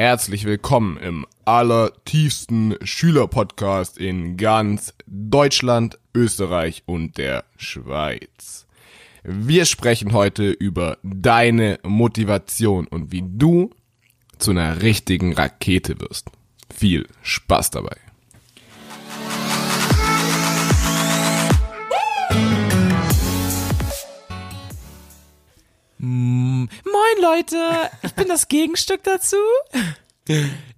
herzlich willkommen im allertiefsten Schülerpodcast in ganz Deutschland, Österreich und der Schweiz. Wir sprechen heute über deine Motivation und wie du zu einer richtigen Rakete wirst. Viel Spaß dabei. Leute, ich bin das Gegenstück dazu.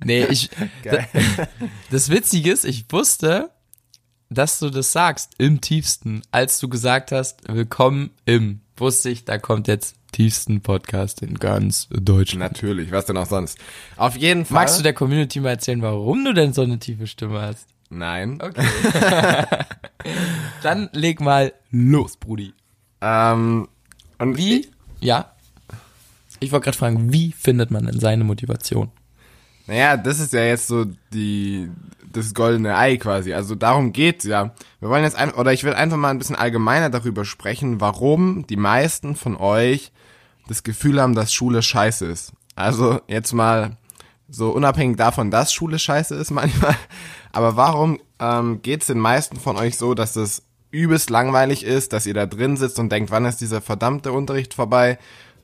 Nee, ich. Geil. Das Witzige ist, ich wusste, dass du das sagst im tiefsten, als du gesagt hast, willkommen im, wusste ich, da kommt jetzt tiefsten Podcast in ganz Deutschland. Natürlich, was denn auch sonst. Auf jeden Fall. Magst du der Community mal erzählen, warum du denn so eine tiefe Stimme hast? Nein. Okay. Dann leg mal los, Brudi. Ähm, und Wie? Ja. Ich wollte gerade fragen, wie findet man denn seine Motivation? Naja, das ist ja jetzt so die das goldene Ei quasi. Also darum geht's ja. Wir wollen jetzt ein, oder ich will einfach mal ein bisschen allgemeiner darüber sprechen, warum die meisten von euch das Gefühl haben, dass Schule scheiße ist. Also jetzt mal so unabhängig davon, dass Schule scheiße ist manchmal. Aber warum ähm, geht's den meisten von euch so, dass es übelst langweilig ist, dass ihr da drin sitzt und denkt, wann ist dieser verdammte Unterricht vorbei?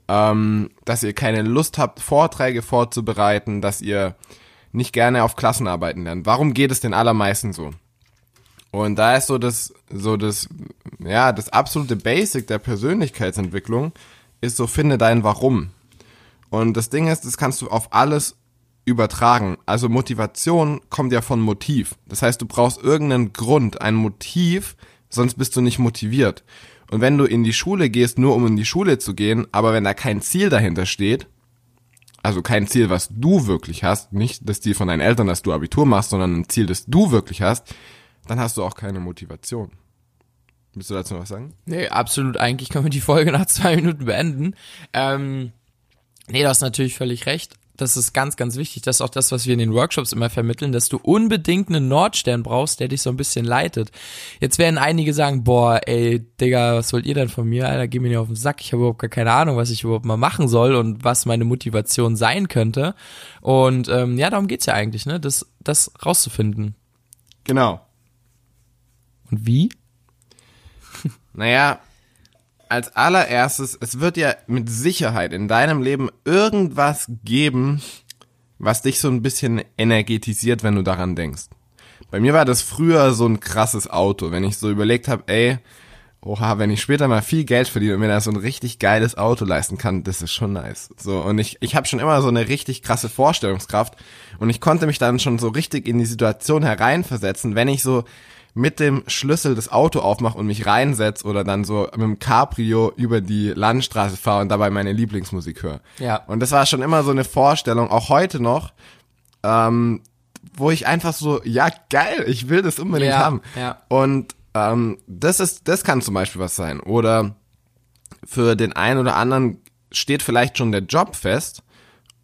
Ähm, dass ihr keine Lust habt, Vorträge vorzubereiten, dass ihr nicht gerne auf Klassenarbeiten lernt. Warum geht es den allermeisten so? Und da ist so das, so das, ja, das absolute Basic der Persönlichkeitsentwicklung ist so, finde dein Warum. Und das Ding ist, das kannst du auf alles übertragen. Also Motivation kommt ja von Motiv. Das heißt, du brauchst irgendeinen Grund, ein Motiv, sonst bist du nicht motiviert. Und wenn du in die Schule gehst, nur um in die Schule zu gehen, aber wenn da kein Ziel dahinter steht, also kein Ziel, was du wirklich hast, nicht das Ziel von deinen Eltern, dass du Abitur machst, sondern ein Ziel, das du wirklich hast, dann hast du auch keine Motivation. Willst du dazu noch was sagen? Nee, absolut. Eigentlich können wir die Folge nach zwei Minuten beenden. Ähm, nee, du hast natürlich völlig recht. Das ist ganz, ganz wichtig. Das ist auch das, was wir in den Workshops immer vermitteln, dass du unbedingt einen Nordstern brauchst, der dich so ein bisschen leitet. Jetzt werden einige sagen, boah, ey, Digga, was wollt ihr denn von mir? Alter, geh mir nicht auf den Sack. Ich habe überhaupt gar keine Ahnung, was ich überhaupt mal machen soll und was meine Motivation sein könnte. Und ähm, ja, darum geht's ja eigentlich, ne? Das, das rauszufinden. Genau. Und wie? Naja, als allererstes, es wird ja mit Sicherheit in deinem Leben irgendwas geben, was dich so ein bisschen energetisiert, wenn du daran denkst. Bei mir war das früher so ein krasses Auto, wenn ich so überlegt habe, ey, oha, wenn ich später mal viel Geld verdiene und mir da so ein richtig geiles Auto leisten kann, das ist schon nice. So und ich ich habe schon immer so eine richtig krasse Vorstellungskraft und ich konnte mich dann schon so richtig in die Situation hereinversetzen, wenn ich so mit dem Schlüssel das Auto aufmache und mich reinsetz oder dann so mit dem Cabrio über die Landstraße fahre und dabei meine Lieblingsmusik höre. Ja. Und das war schon immer so eine Vorstellung, auch heute noch, ähm, wo ich einfach so, ja geil, ich will das unbedingt Ja, haben. ja. Und ähm, das ist, das kann zum Beispiel was sein. Oder für den einen oder anderen steht vielleicht schon der Job fest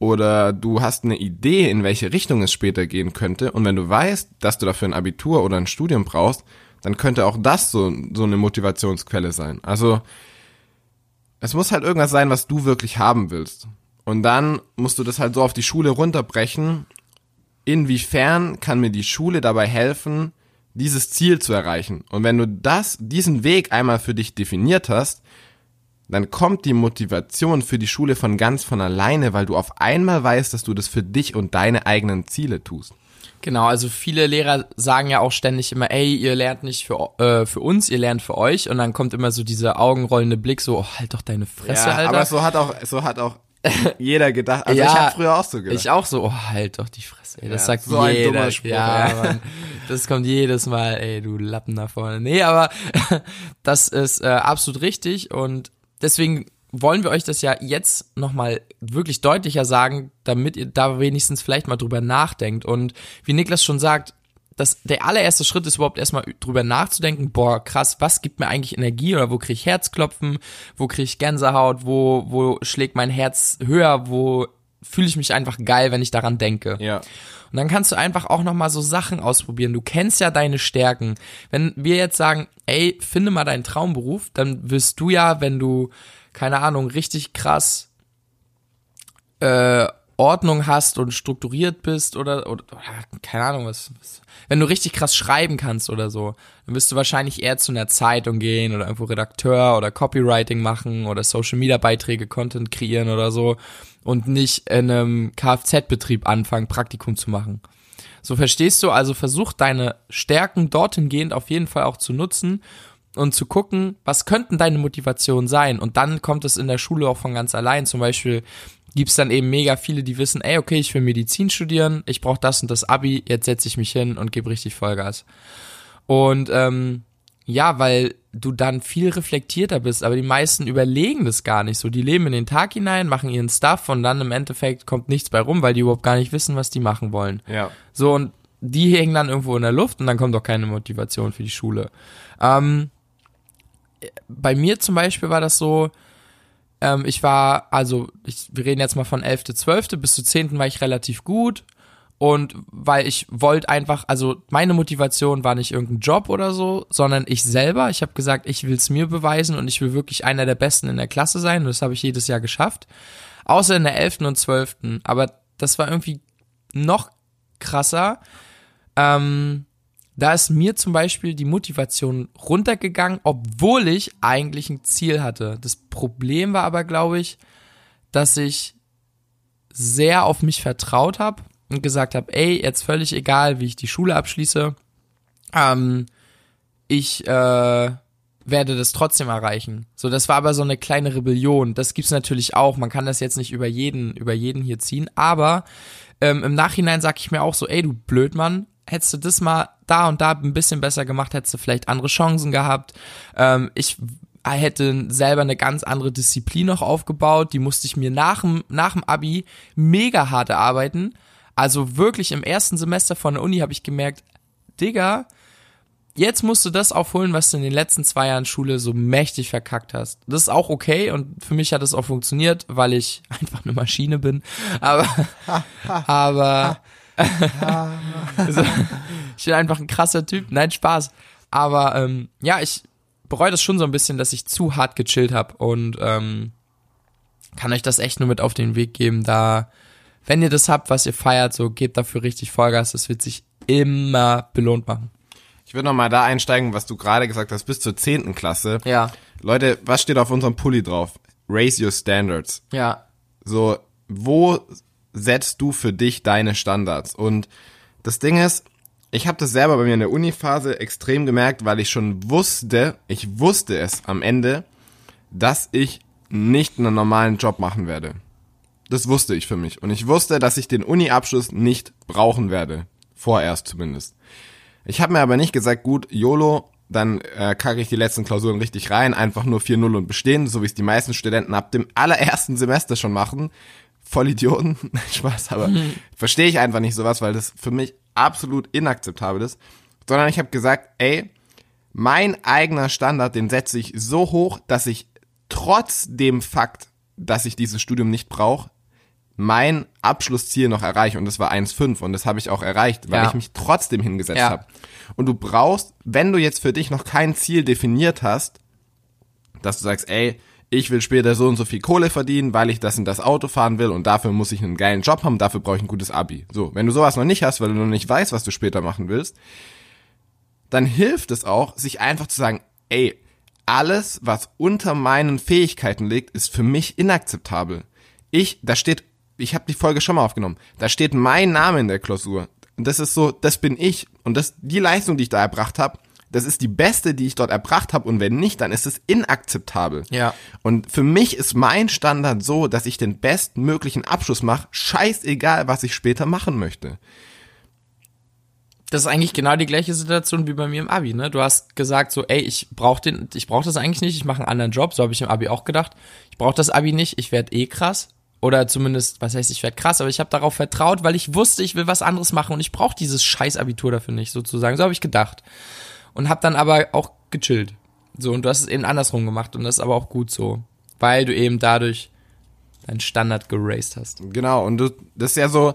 oder du hast eine Idee, in welche Richtung es später gehen könnte. Und wenn du weißt, dass du dafür ein Abitur oder ein Studium brauchst, dann könnte auch das so, so eine Motivationsquelle sein. Also es muss halt irgendwas sein, was du wirklich haben willst. Und dann musst du das halt so auf die Schule runterbrechen. Inwiefern kann mir die Schule dabei helfen, dieses Ziel zu erreichen? Und wenn du das, diesen Weg einmal für dich definiert hast, dann kommt die Motivation für die Schule von ganz von alleine, weil du auf einmal weißt, dass du das für dich und deine eigenen Ziele tust. Genau, also viele Lehrer sagen ja auch ständig immer, ey, ihr lernt nicht für, äh, für uns, ihr lernt für euch. Und dann kommt immer so dieser augenrollende Blick, so, oh, halt doch deine Fresse, ja, Alter. aber so hat auch, so hat auch jeder gedacht. Also Ja, ich habe früher auch so gedacht. Ich auch so, oh, halt doch die Fresse, ey. Das Ja, sagt so ein jeder. dummer Spruch, ja, ja. Mann. Das kommt jedes Mal, ey, du Lappen da vorne. Nee, aber das ist äh, absolut richtig und deswegen wollen wir euch das ja jetzt nochmal wirklich deutlicher sagen, damit ihr da wenigstens vielleicht mal drüber nachdenkt. Und wie Niklas schon sagt, das, der allererste Schritt ist überhaupt erstmal drüber nachzudenken, boah, krass, was gibt mir eigentlich Energie oder wo kriege ich Herzklopfen, wo kriege ich Gänsehaut, wo, wo schlägt mein Herz höher, wo fühle ich mich einfach geil, wenn ich daran denke. ja. Und dann kannst du einfach auch nochmal so Sachen ausprobieren. Du kennst ja deine Stärken. Wenn wir jetzt sagen, ey, finde mal deinen Traumberuf, dann wirst du ja, wenn du, keine Ahnung, richtig krass äh, Ordnung hast und strukturiert bist oder, oder, oder keine Ahnung was, was. Wenn du richtig krass schreiben kannst oder so, dann wirst du wahrscheinlich eher zu einer Zeitung gehen oder irgendwo Redakteur oder Copywriting machen oder Social Media Beiträge, Content kreieren oder so und nicht in einem Kfz-Betrieb anfangen, Praktikum zu machen. So verstehst du, also versuch deine Stärken dorthin gehend auf jeden Fall auch zu nutzen und zu gucken, was könnten deine Motivationen sein. Und dann kommt es in der Schule auch von ganz allein. Zum Beispiel gibt's dann eben mega viele, die wissen, ey, okay, ich will Medizin studieren, ich brauche das und das Abi, jetzt setze ich mich hin und gebe richtig Vollgas. Und ähm, ja, weil du dann viel reflektierter bist, aber die meisten überlegen das gar nicht so. Die leben in den Tag hinein, machen ihren Stuff und dann im Endeffekt kommt nichts bei rum, weil die überhaupt gar nicht wissen, was die machen wollen. Ja. So, und die hängen dann irgendwo in der Luft und dann kommt auch keine Motivation für die Schule. Ähm, bei mir zum Beispiel war das so, ähm, ich war, also ich, wir reden jetzt mal von 11., 12., bis zu 10. war ich relativ gut. Und weil ich wollte einfach, also meine Motivation war nicht irgendein Job oder so, sondern ich selber. Ich habe gesagt, ich will es mir beweisen und ich will wirklich einer der Besten in der Klasse sein. Und das habe ich jedes Jahr geschafft. Außer in der 11. und 12. Aber das war irgendwie noch krasser. Ähm, da ist mir zum Beispiel die Motivation runtergegangen, obwohl ich eigentlich ein Ziel hatte. Das Problem war aber, glaube ich, dass ich sehr auf mich vertraut habe und gesagt habe, ey, jetzt völlig egal, wie ich die Schule abschließe, ähm, ich äh, werde das trotzdem erreichen. So, das war aber so eine kleine Rebellion. Das gibt's natürlich auch. Man kann das jetzt nicht über jeden, über jeden hier ziehen. Aber ähm, im Nachhinein sag ich mir auch so, ey, du Blödmann, hättest du das mal da und da ein bisschen besser gemacht, hättest du vielleicht andere Chancen gehabt. Ähm, ich hätte selber eine ganz andere Disziplin noch aufgebaut. Die musste ich mir nach dem, nach dem Abi mega hart erarbeiten. Also wirklich im ersten Semester von der Uni habe ich gemerkt, Digga, jetzt musst du das aufholen, was du in den letzten zwei Jahren Schule so mächtig verkackt hast. Das ist auch okay und für mich hat es auch funktioniert, weil ich einfach eine Maschine bin. Aber, aber, also, ich bin einfach ein krasser Typ. Nein, Spaß. Aber ähm, ja, ich bereue das schon so ein bisschen, dass ich zu hart gechillt habe und ähm, kann euch das echt nur mit auf den Weg geben, da wenn ihr das habt, was ihr feiert, so gebt dafür richtig Vollgas, das wird sich immer belohnt machen. Ich würde nochmal da einsteigen, was du gerade gesagt hast, bis zur zehnten Klasse. Ja. Leute, was steht auf unserem Pulli drauf? Raise your standards. Ja. So, wo setzt du für dich deine Standards? Und das Ding ist, ich habe das selber bei mir in der Uni-Phase extrem gemerkt, weil ich schon wusste, ich wusste es am Ende, dass ich nicht einen normalen Job machen werde. Das wusste ich für mich. Und ich wusste, dass ich den Uni-Abschluss nicht brauchen werde. Vorerst zumindest. Ich habe mir aber nicht gesagt, gut, YOLO, dann äh, kacke ich die letzten Klausuren richtig rein, einfach nur 4-0 und bestehen, so wie es die meisten Studenten ab dem allerersten Semester schon machen. Voll Idioten, Spaß, aber mhm. verstehe ich einfach nicht sowas, weil das für mich absolut inakzeptabel ist. Sondern ich habe gesagt, ey, mein eigener Standard, den setze ich so hoch, dass ich trotz dem Fakt, dass ich dieses Studium nicht brauche, mein Abschlussziel noch erreiche und das war 1,5 und das habe ich auch erreicht, weil Ja. ich mich trotzdem hingesetzt Ja. habe. Und du brauchst, wenn du jetzt für dich noch kein Ziel definiert hast, dass du sagst, ey, ich will später so und so viel Kohle verdienen, weil ich das in das Auto fahren will und dafür muss ich einen geilen Job haben, dafür brauche ich ein gutes Abi. So, wenn du sowas noch nicht hast, weil du noch nicht weißt, was du später machen willst, dann hilft es auch, sich einfach zu sagen, ey, alles, was unter meinen Fähigkeiten liegt, ist für mich inakzeptabel. Ich, da steht, ich habe die Folge schon mal aufgenommen, da steht mein Name in der Klausur. Und das ist so, das bin ich. Und das, die Leistung, die ich da erbracht habe, das ist die beste, die ich dort erbracht habe. Und wenn nicht, dann ist es inakzeptabel. Ja. Und für mich ist mein Standard so, dass ich den bestmöglichen Abschluss mache, scheißegal, was ich später machen möchte. Das ist eigentlich genau die gleiche Situation wie bei mir im Abi, ne? Du hast gesagt so, ey, ich brauch den, ich brauch das eigentlich nicht, ich mache einen anderen Job, so habe ich im Abi auch gedacht. Ich brauche das Abi nicht, ich werde eh krass. Oder zumindest, was heißt, ich werde krass, aber ich habe darauf vertraut, weil ich wusste, ich will was anderes machen und ich brauche dieses scheiß Abitur dafür nicht, sozusagen. So habe ich gedacht. Und habe dann aber auch gechillt. So, und du hast es eben andersrum gemacht und das ist aber auch gut so. Weil du eben dadurch deinen Standard geraced hast. Genau, und du, das ist ja so,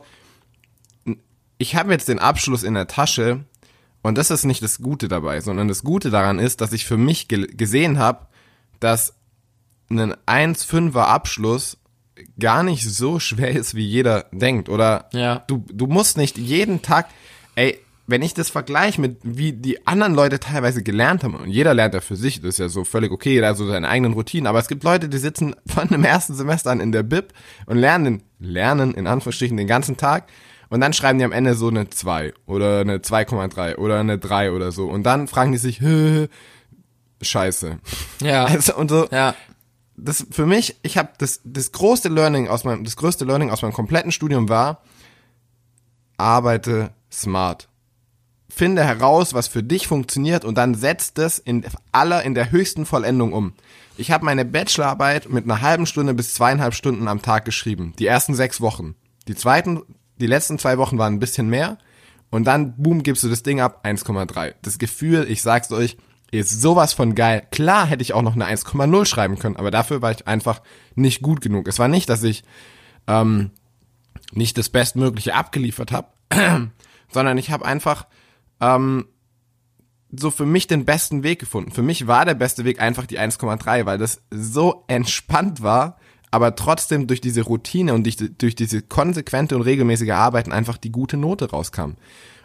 ich habe jetzt den Abschluss in der Tasche und das ist nicht das Gute dabei, sondern das Gute daran ist, dass ich für mich ge gesehen habe, dass ein 1,5er Abschluss gar nicht so schwer ist, wie jeder denkt. Oder Ja. du, du musst nicht jeden Tag, ey, wenn ich das vergleiche mit wie die anderen Leute teilweise gelernt haben, und jeder lernt ja für sich, das ist ja so völlig okay, jeder hat so seine eigenen Routinen, aber es gibt Leute, die sitzen von dem ersten Semester an in der Bib und lernen, lernen in Anführungsstrichen den ganzen Tag und dann schreiben die am Ende so eine 2 oder eine 2,3 oder eine 3 oder so und dann fragen die sich, scheiße. Ja. Also, und so, ja. das für mich, ich habe das das größte Learning aus meinem das größte Learning aus meinem kompletten Studium war arbeite smart. Finde heraus, was für dich funktioniert und dann setz das in aller in der höchsten Vollendung um. Ich habe meine Bachelorarbeit mit einer halben Stunde bis zweieinhalb Stunden am Tag geschrieben. Die ersten sechs Wochen. Die zweiten, die letzten zwei Wochen waren ein bisschen mehr. Und dann, boom, gibst du das Ding ab, 1,3. Das Gefühl, ich sag's euch, ist sowas von geil. Klar hätte ich auch noch eine 1,0 schreiben können, aber dafür war ich einfach nicht gut genug. Es war nicht, dass ich ähm, nicht das Bestmögliche abgeliefert habe, sondern ich habe einfach ähm, so für mich den besten Weg gefunden. Für mich war der beste Weg einfach die 1,3, weil das so entspannt war, aber trotzdem durch diese Routine und durch, durch diese konsequente und regelmäßige Arbeiten einfach die gute Note rauskam.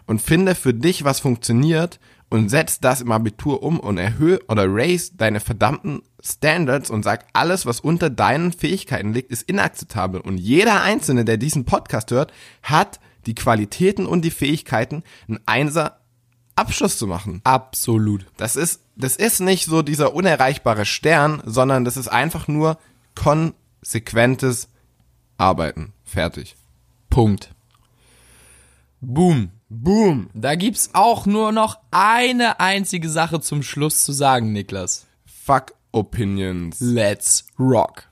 Und finde für dich, was funktioniert und setz das im Abitur um und erhöhe oder raise deine verdammten Standards und sag, alles, was unter deinen Fähigkeiten liegt, ist inakzeptabel. Und jeder Einzelne, der diesen Podcast hört, hat die Qualitäten und die Fähigkeiten, einen Einser Abschluss zu machen. Absolut. Das ist, das ist nicht so dieser unerreichbare Stern, sondern das ist einfach nur konsequentes Arbeiten. Fertig. Punkt. Boom. Boom. Da gibt's auch nur noch eine einzige Sache zum Schluss zu sagen, Niklas. Fuck Opinions. Let's rock.